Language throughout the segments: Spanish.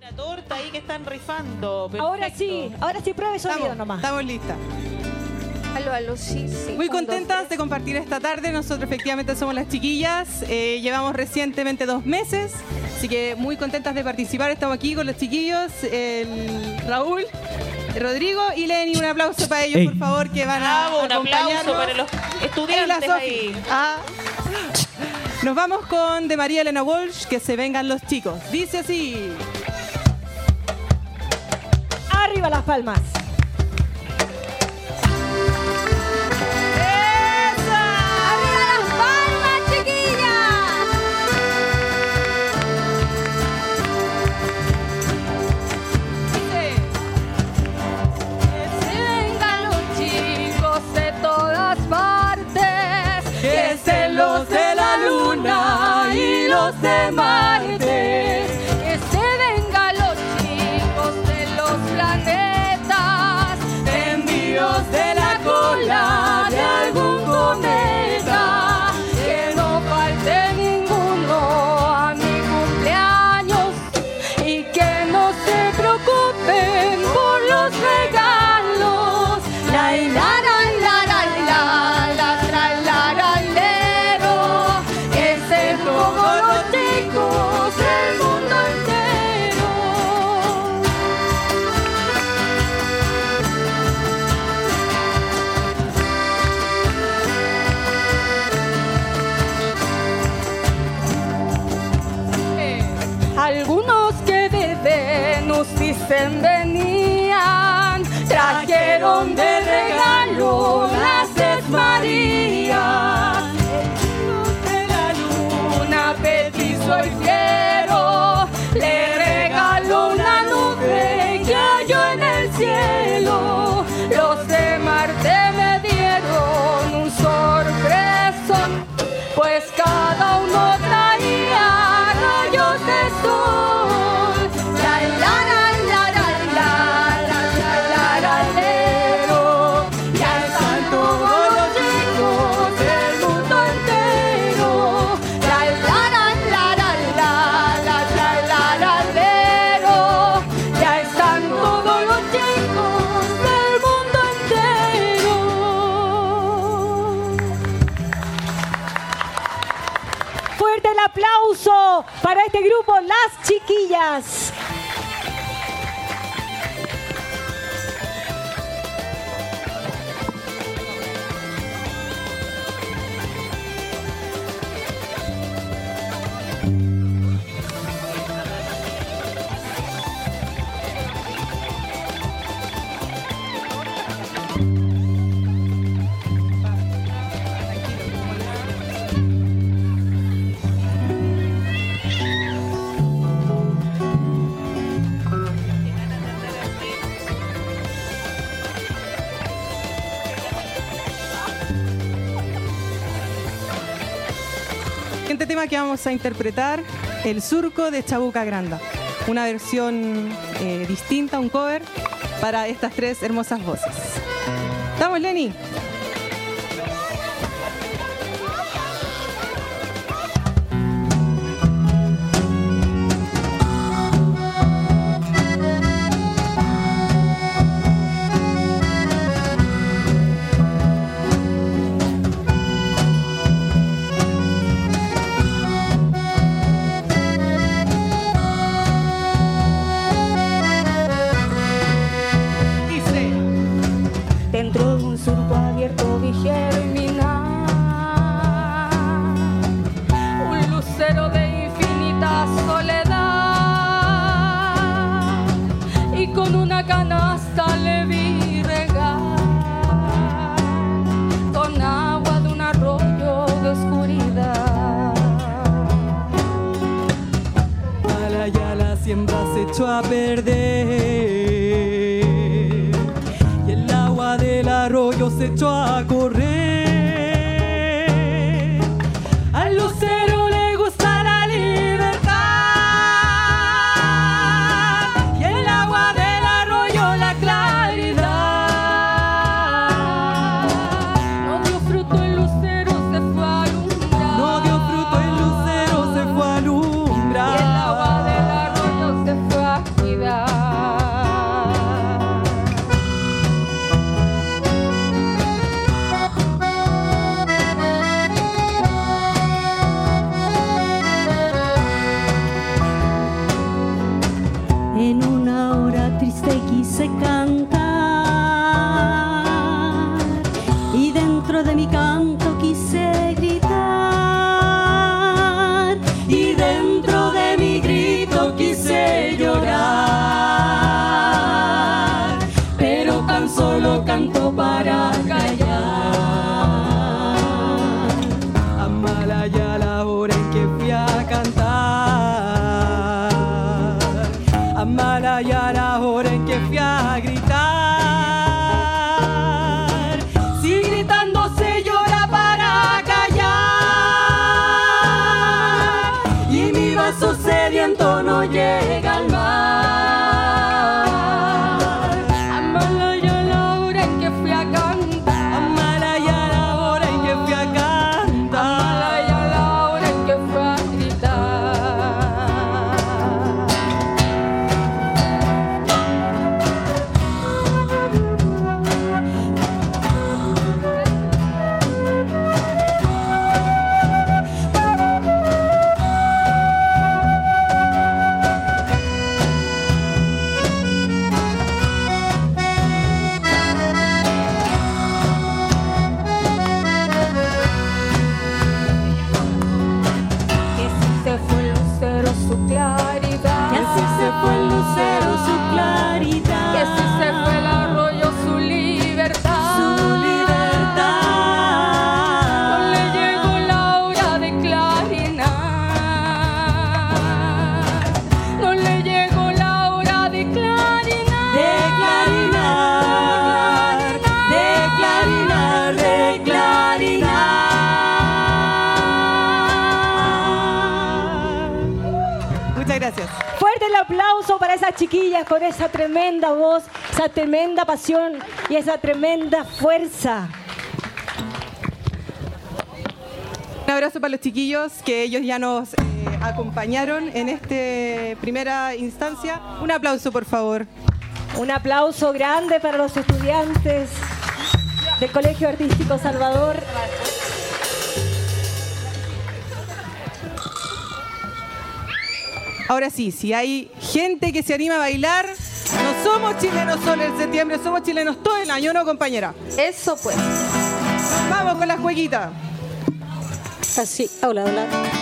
La torta ahí que están rifando. Ahora sí, ahora sí pruebe sonido Estamos, nomás. estamos listas. Aló, aló, sí, sí. Muy Un, dos, contentas de compartir esta tarde. Nosotros efectivamente somos las chiquillas. Eh, llevamos recientemente dos meses, así que muy contentas de participar. Estamos aquí con los chiquillos, el Raúl, Rodrigo y Lenny. Un aplauso para ellos, Ey. por favor, que van a Bravo, un aplauso acompañarnos. para los estudiantes ahí. Ah. Nos vamos con de María Elena Walsh, que se vengan los chicos. Dice así. Arriba las palmas. Aplauso para este grupo, las chiquillas. Que vamos a interpretar, El Surco de Chabuca Granda. Una versión eh, distinta, un cover para estas tres hermosas voces. ¿Estamos, Lenny? paso sediento no llega al mar. aplauso para esas chiquillas con esa tremenda voz, esa tremenda pasión y esa tremenda fuerza. Un abrazo para los chiquillos que ellos ya nos eh, acompañaron en esta primera instancia. Un aplauso, por favor. Un aplauso grande para los estudiantes del Colegio Artístico Salvador. Ahora sí, si hay gente que se anima a bailar. No somos chilenos solo en septiembre, somos chilenos todo el año, ¿no, compañera? Eso pues. Vamos con las jueguitas. Así, hola, hola.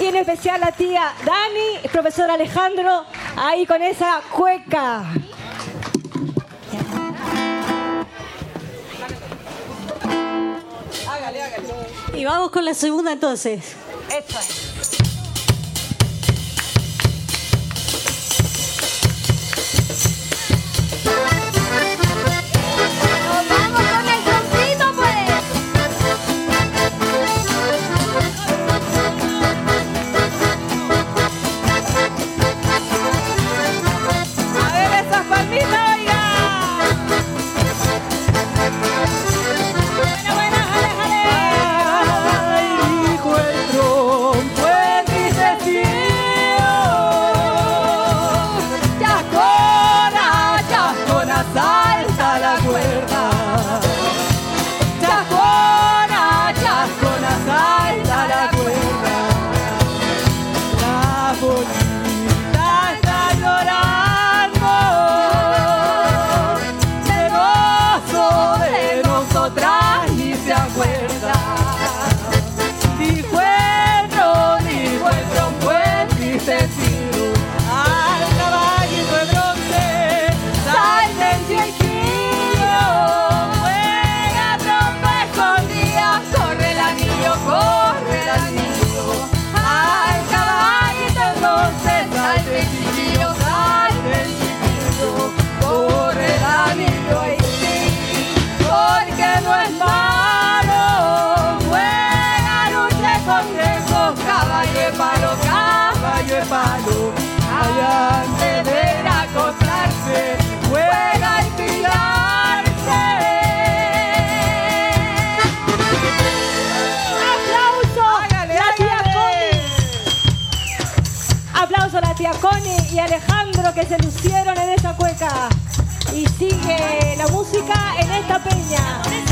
y en especial a tía Dani, profesor Alejandro, ahí con esa cueca. Y vamos con la segunda entonces. Eso es. no es malo. Buena lucha con eso, caballo y palo, caballo y palo. Allá se debe acostarse, juega y tirarse. ¡Aplauso! La tía Connie! ¡Aplauso a la tía Connie y Alejandro que se lucieron en esa cueca! y sigue la música en esta peña.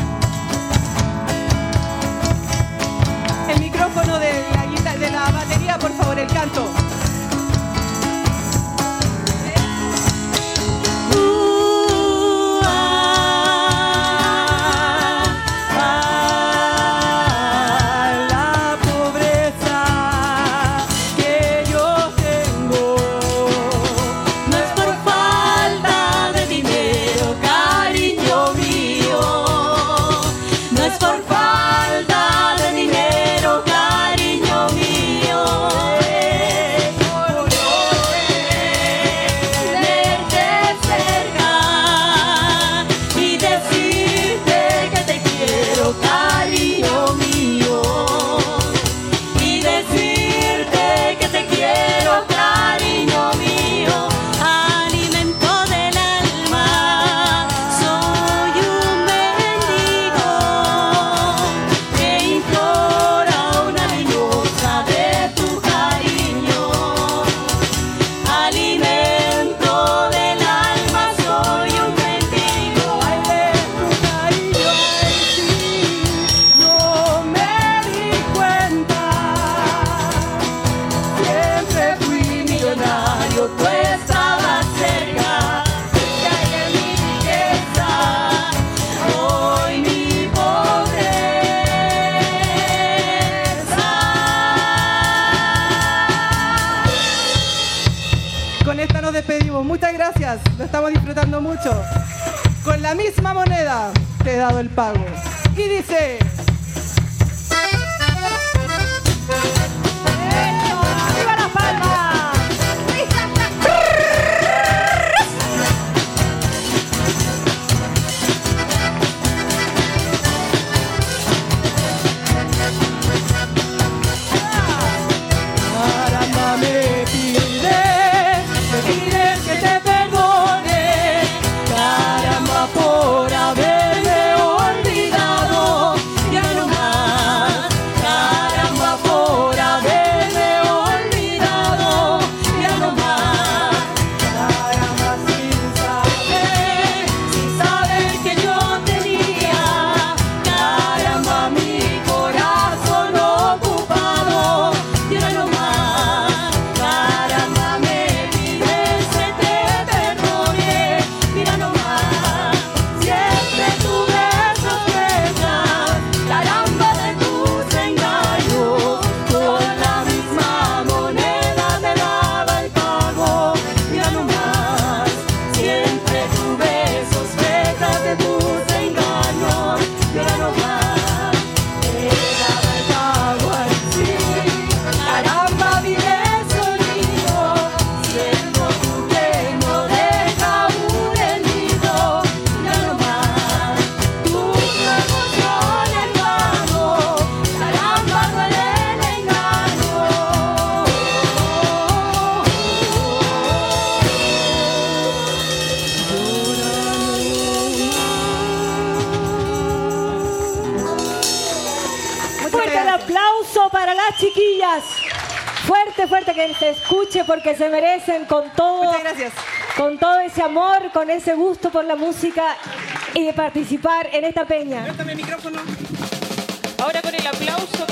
lo estamos disfrutando mucho. Con la misma moneda te he dado el pago. Y dice... fuerte, que se escuche porque se merecen con todo. Con todo ese amor, con ese gusto por la música y de participar en esta peña. Ahora con el aplauso.